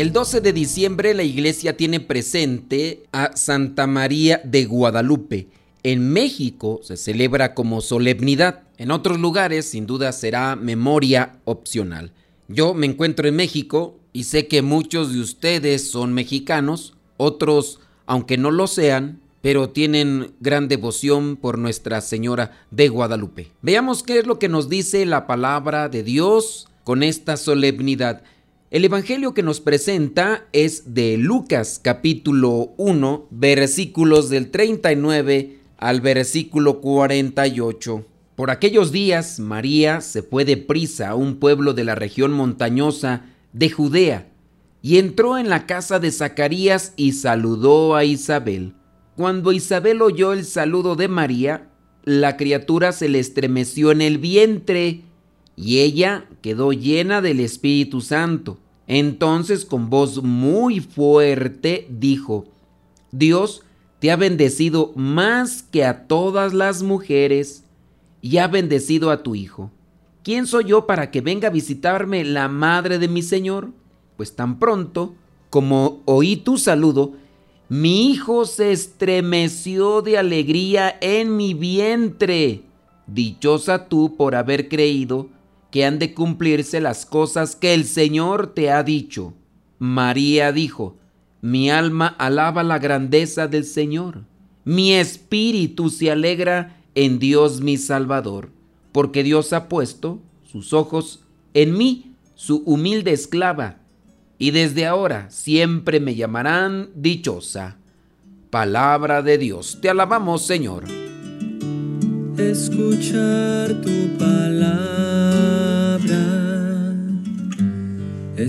El 12 de diciembre la iglesia tiene presente a Santa María de Guadalupe. En México se celebra como solemnidad. En otros lugares sin duda será memoria opcional. Yo me encuentro en México y sé que muchos de ustedes son mexicanos, otros, aunque no lo sean, pero tienen gran devoción por Nuestra Señora de Guadalupe. Veamos qué es lo que nos dice la palabra de Dios con esta solemnidad. El Evangelio que nos presenta es de Lucas capítulo 1 versículos del 39 al versículo 48. Por aquellos días María se fue deprisa a un pueblo de la región montañosa de Judea y entró en la casa de Zacarías y saludó a Isabel. Cuando Isabel oyó el saludo de María, la criatura se le estremeció en el vientre y ella quedó llena del Espíritu Santo. Entonces con voz muy fuerte dijo, Dios te ha bendecido más que a todas las mujeres y ha bendecido a tu Hijo. ¿Quién soy yo para que venga a visitarme la madre de mi Señor? Pues tan pronto como oí tu saludo, mi hijo se estremeció de alegría en mi vientre. Dichosa tú por haber creído que han de cumplirse las cosas que el Señor te ha dicho. María dijo, mi alma alaba la grandeza del Señor. Mi espíritu se alegra en Dios mi Salvador, porque Dios ha puesto sus ojos en mí, su humilde esclava, y desde ahora siempre me llamarán dichosa. Palabra de Dios, te alabamos Señor. Escuchar tu palabra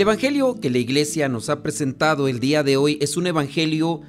El Evangelio que la iglesia nos ha presentado el día de hoy es un Evangelio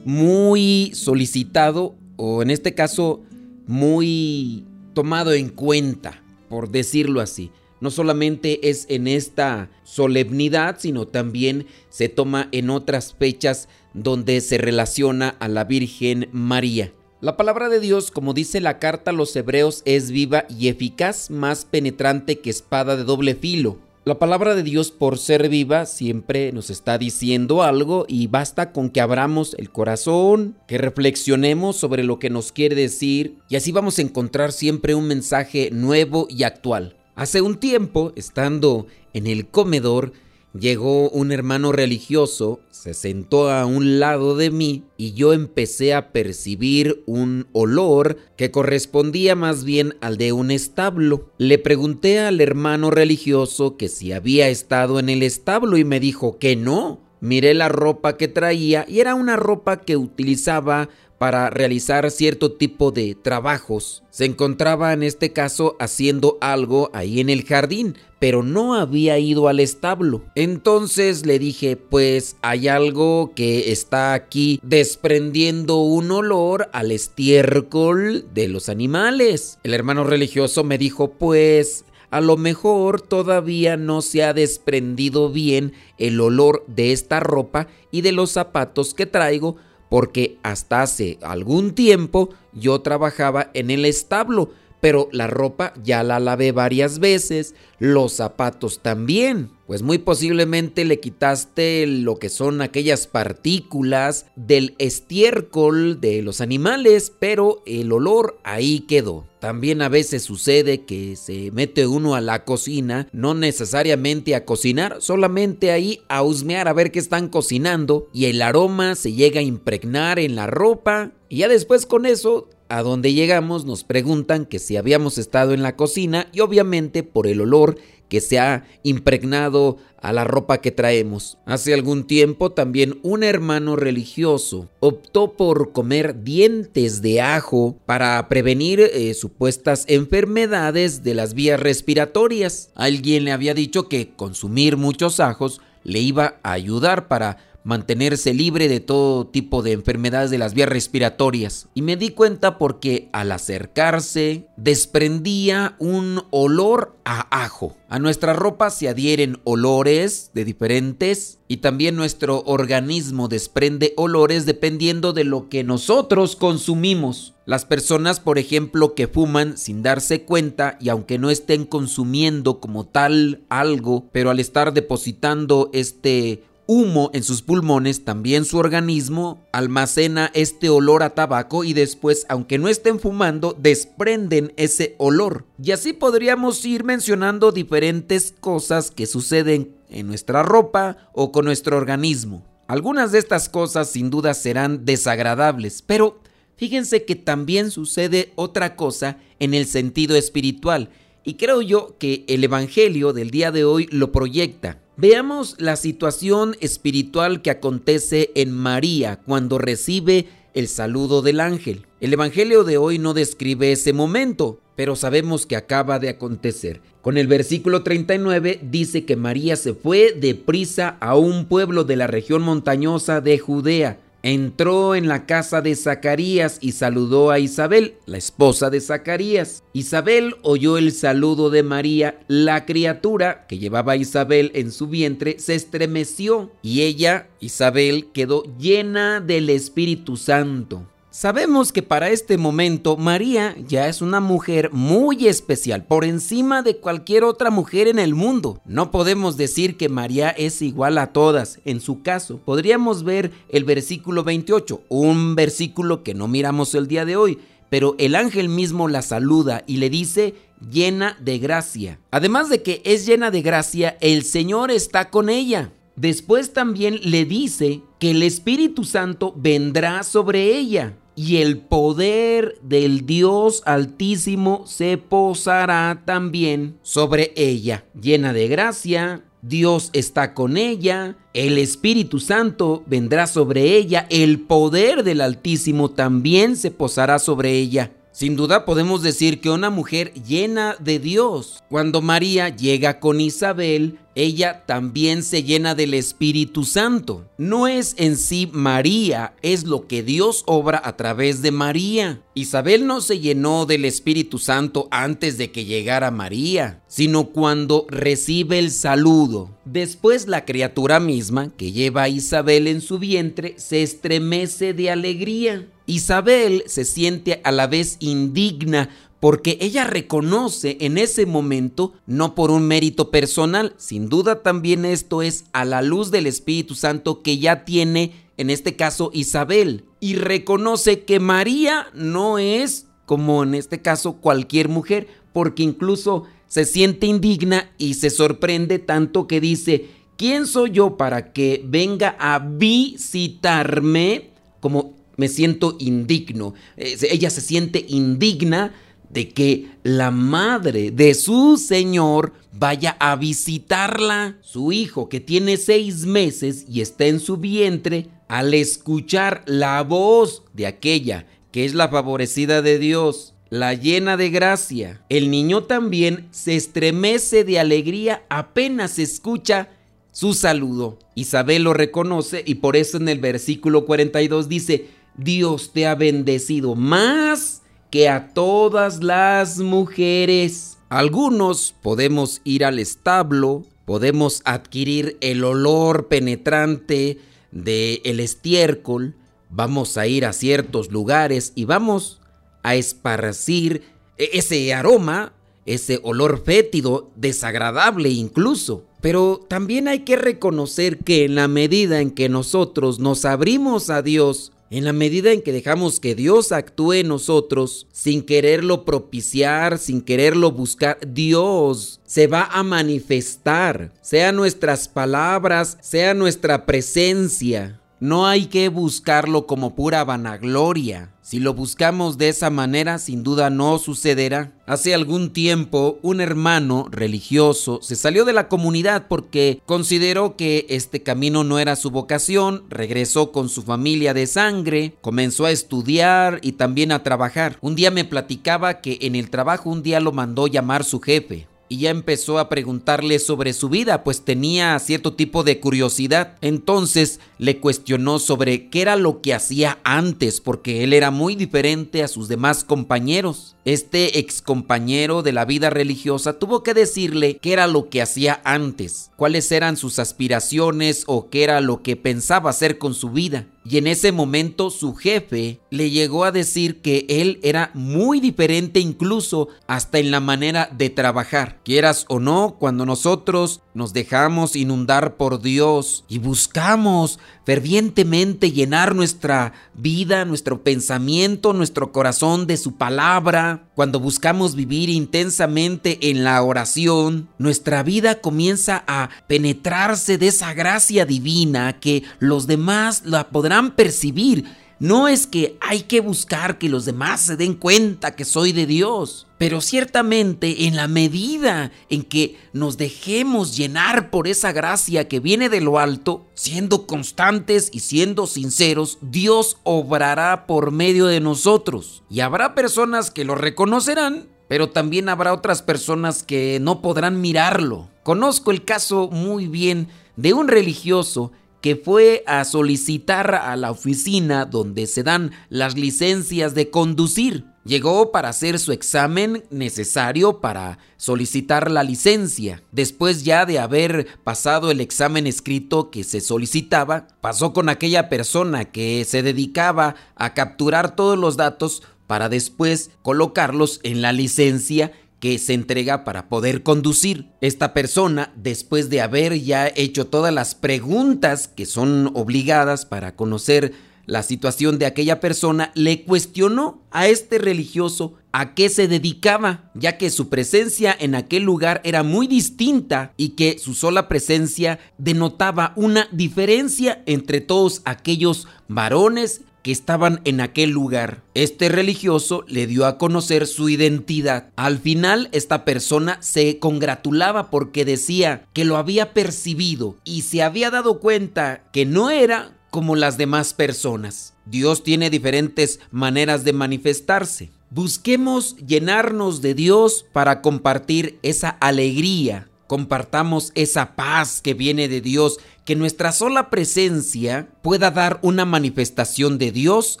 muy solicitado o en este caso muy tomado en cuenta, por decirlo así no solamente es en esta solemnidad, sino también se toma en otras fechas donde se relaciona a la Virgen María. La palabra de Dios, como dice la carta a los hebreos, es viva y eficaz, más penetrante que espada de doble filo. La palabra de Dios, por ser viva, siempre nos está diciendo algo y basta con que abramos el corazón, que reflexionemos sobre lo que nos quiere decir y así vamos a encontrar siempre un mensaje nuevo y actual. Hace un tiempo, estando en el comedor, llegó un hermano religioso, se sentó a un lado de mí y yo empecé a percibir un olor que correspondía más bien al de un establo. Le pregunté al hermano religioso que si había estado en el establo y me dijo que no. Miré la ropa que traía y era una ropa que utilizaba para realizar cierto tipo de trabajos. Se encontraba en este caso haciendo algo ahí en el jardín, pero no había ido al establo. Entonces le dije, pues hay algo que está aquí desprendiendo un olor al estiércol de los animales. El hermano religioso me dijo, pues a lo mejor todavía no se ha desprendido bien el olor de esta ropa y de los zapatos que traigo porque hasta hace algún tiempo yo trabajaba en el establo, pero la ropa ya la lavé varias veces, los zapatos también. Pues muy posiblemente le quitaste lo que son aquellas partículas del estiércol de los animales, pero el olor ahí quedó. También a veces sucede que se mete uno a la cocina, no necesariamente a cocinar, solamente ahí a husmear a ver qué están cocinando y el aroma se llega a impregnar en la ropa y ya después con eso a donde llegamos nos preguntan que si habíamos estado en la cocina y obviamente por el olor que se ha impregnado a la ropa que traemos. Hace algún tiempo también un hermano religioso optó por comer dientes de ajo para prevenir eh, supuestas enfermedades de las vías respiratorias. Alguien le había dicho que consumir muchos ajos le iba a ayudar para mantenerse libre de todo tipo de enfermedades de las vías respiratorias. Y me di cuenta porque al acercarse desprendía un olor a ajo. A nuestra ropa se adhieren olores de diferentes y también nuestro organismo desprende olores dependiendo de lo que nosotros consumimos. Las personas, por ejemplo, que fuman sin darse cuenta y aunque no estén consumiendo como tal algo, pero al estar depositando este humo en sus pulmones, también su organismo almacena este olor a tabaco y después, aunque no estén fumando, desprenden ese olor. Y así podríamos ir mencionando diferentes cosas que suceden en nuestra ropa o con nuestro organismo. Algunas de estas cosas sin duda serán desagradables, pero fíjense que también sucede otra cosa en el sentido espiritual. Y creo yo que el Evangelio del día de hoy lo proyecta. Veamos la situación espiritual que acontece en María cuando recibe el saludo del ángel. El Evangelio de hoy no describe ese momento, pero sabemos que acaba de acontecer. Con el versículo 39 dice que María se fue deprisa a un pueblo de la región montañosa de Judea entró en la casa de Zacarías y saludó a Isabel, la esposa de Zacarías. Isabel oyó el saludo de María, la criatura que llevaba a Isabel en su vientre se estremeció y ella, Isabel, quedó llena del Espíritu Santo. Sabemos que para este momento María ya es una mujer muy especial, por encima de cualquier otra mujer en el mundo. No podemos decir que María es igual a todas. En su caso, podríamos ver el versículo 28, un versículo que no miramos el día de hoy, pero el ángel mismo la saluda y le dice llena de gracia. Además de que es llena de gracia, el Señor está con ella. Después también le dice que el Espíritu Santo vendrá sobre ella y el poder del Dios Altísimo se posará también sobre ella. Llena de gracia, Dios está con ella, el Espíritu Santo vendrá sobre ella, el poder del Altísimo también se posará sobre ella. Sin duda podemos decir que una mujer llena de Dios. Cuando María llega con Isabel, ella también se llena del Espíritu Santo. No es en sí María, es lo que Dios obra a través de María. Isabel no se llenó del Espíritu Santo antes de que llegara María, sino cuando recibe el saludo. Después la criatura misma, que lleva a Isabel en su vientre, se estremece de alegría. Isabel se siente a la vez indigna porque ella reconoce en ese momento, no por un mérito personal, sin duda también esto es a la luz del Espíritu Santo que ya tiene, en este caso, Isabel, y reconoce que María no es, como en este caso, cualquier mujer, porque incluso se siente indigna y se sorprende tanto que dice, ¿quién soy yo para que venga a visitarme? Como me siento indigno. Eh, ella se siente indigna de que la madre de su señor vaya a visitarla. Su hijo, que tiene seis meses y está en su vientre, al escuchar la voz de aquella que es la favorecida de Dios, la llena de gracia, el niño también se estremece de alegría apenas escucha su saludo. Isabel lo reconoce y por eso en el versículo 42 dice, Dios te ha bendecido más que a todas las mujeres. Algunos podemos ir al establo, podemos adquirir el olor penetrante del el estiércol, vamos a ir a ciertos lugares y vamos a esparcir e-, ese aroma, ese olor fétido, desagradable incluso. Pero también hay que reconocer que en la medida en que nosotros nos abrimos a Dios, en la medida en que dejamos que Dios actúe en nosotros, sin quererlo propiciar, sin quererlo buscar, Dios se va a manifestar, sea nuestras palabras, sea nuestra presencia. No hay que buscarlo como pura vanagloria. Si lo buscamos de esa manera, sin duda no sucederá. Hace algún tiempo, un hermano religioso se salió de la comunidad porque consideró que este camino no era su vocación, regresó con su familia de sangre, comenzó a estudiar y también a trabajar. Un día me platicaba que en el trabajo un día lo mandó llamar su jefe y ya empezó a preguntarle sobre su vida, pues tenía cierto tipo de curiosidad. Entonces le cuestionó sobre qué era lo que hacía antes, porque él era muy diferente a sus demás compañeros. Este ex compañero de la vida religiosa tuvo que decirle qué era lo que hacía antes, cuáles eran sus aspiraciones o qué era lo que pensaba hacer con su vida. Y en ese momento su jefe le llegó a decir que él era muy diferente incluso hasta en la manera de trabajar. Quieras o no, cuando nosotros nos dejamos inundar por Dios y buscamos fervientemente llenar nuestra vida, nuestro pensamiento, nuestro corazón de su palabra, cuando buscamos vivir intensamente en la oración, nuestra vida comienza a penetrarse de esa gracia divina que los demás la podrán percibir no es que hay que buscar que los demás se den cuenta que soy de Dios, pero ciertamente en la medida en que nos dejemos llenar por esa gracia que viene de lo alto, siendo constantes y siendo sinceros, Dios obrará por medio de nosotros. Y habrá personas que lo reconocerán, pero también habrá otras personas que no podrán mirarlo. Conozco el caso muy bien de un religioso que fue a solicitar a la oficina donde se dan las licencias de conducir. Llegó para hacer su examen necesario para solicitar la licencia. Después ya de haber pasado el examen escrito que se solicitaba, pasó con aquella persona que se dedicaba a capturar todos los datos para después colocarlos en la licencia que se entrega para poder conducir. Esta persona, después de haber ya hecho todas las preguntas que son obligadas para conocer la situación de aquella persona, le cuestionó a este religioso a qué se dedicaba, ya que su presencia en aquel lugar era muy distinta y que su sola presencia denotaba una diferencia entre todos aquellos varones que estaban en aquel lugar. Este religioso le dio a conocer su identidad. Al final esta persona se congratulaba porque decía que lo había percibido y se había dado cuenta que no era como las demás personas. Dios tiene diferentes maneras de manifestarse. Busquemos llenarnos de Dios para compartir esa alegría, compartamos esa paz que viene de Dios, que nuestra sola presencia pueda dar una manifestación de Dios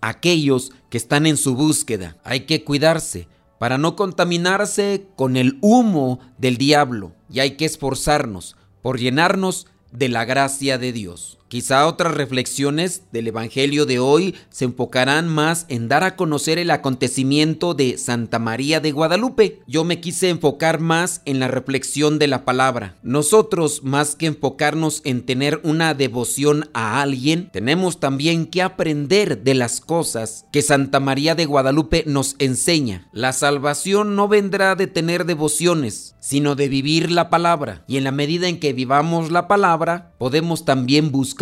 a aquellos que están en su búsqueda. Hay que cuidarse para no contaminarse con el humo del diablo y hay que esforzarnos por llenarnos de la gracia de Dios. Quizá otras reflexiones del Evangelio de hoy se enfocarán más en dar a conocer el acontecimiento de Santa María de Guadalupe. Yo me quise enfocar más en la reflexión de la palabra. Nosotros, más que enfocarnos en tener una devoción a alguien, tenemos también que aprender de las cosas que Santa María de Guadalupe nos enseña. La salvación no vendrá de tener devociones, sino de vivir la palabra. Y en la medida en que vivamos la palabra, podemos también buscar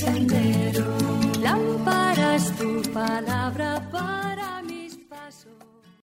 Sendero. Lámpara es tu palabra.